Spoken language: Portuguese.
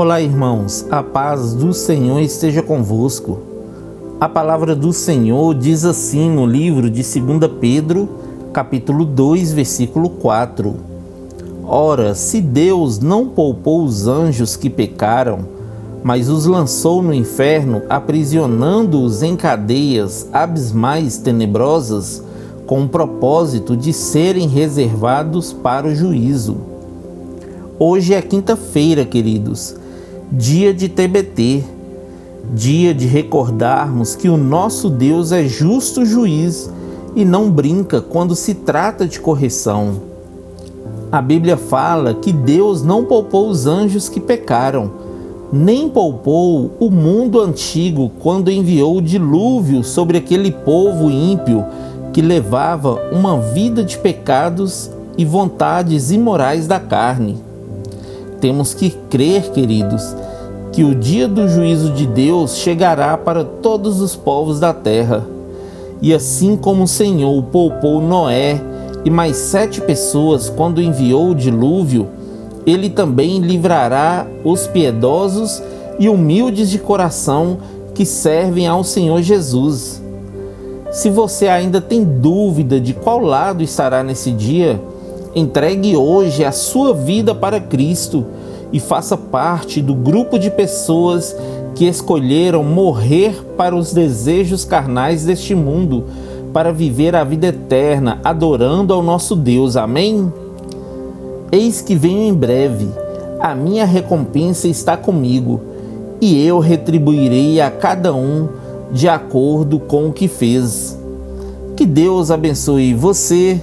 Olá, irmãos, a paz do Senhor esteja convosco. A palavra do Senhor diz assim no livro de 2 Pedro, capítulo 2, versículo 4: Ora, se Deus não poupou os anjos que pecaram, mas os lançou no inferno, aprisionando-os em cadeias abismais tenebrosas, com o propósito de serem reservados para o juízo. Hoje é quinta-feira, queridos dia de TBT, dia de recordarmos que o nosso Deus é justo juiz e não brinca quando se trata de correção. A Bíblia fala que Deus não poupou os anjos que pecaram, nem poupou o mundo antigo quando enviou o dilúvio sobre aquele povo ímpio que levava uma vida de pecados e vontades imorais da carne. Temos que crer, queridos, que o dia do juízo de Deus chegará para todos os povos da terra. E assim como o Senhor poupou Noé e mais sete pessoas quando enviou o dilúvio, ele também livrará os piedosos e humildes de coração que servem ao Senhor Jesus. Se você ainda tem dúvida de qual lado estará nesse dia, Entregue hoje a sua vida para Cristo e faça parte do grupo de pessoas que escolheram morrer para os desejos carnais deste mundo, para viver a vida eterna adorando ao nosso Deus. Amém? Eis que venho em breve, a minha recompensa está comigo, e eu retribuirei a cada um de acordo com o que fez. Que Deus abençoe você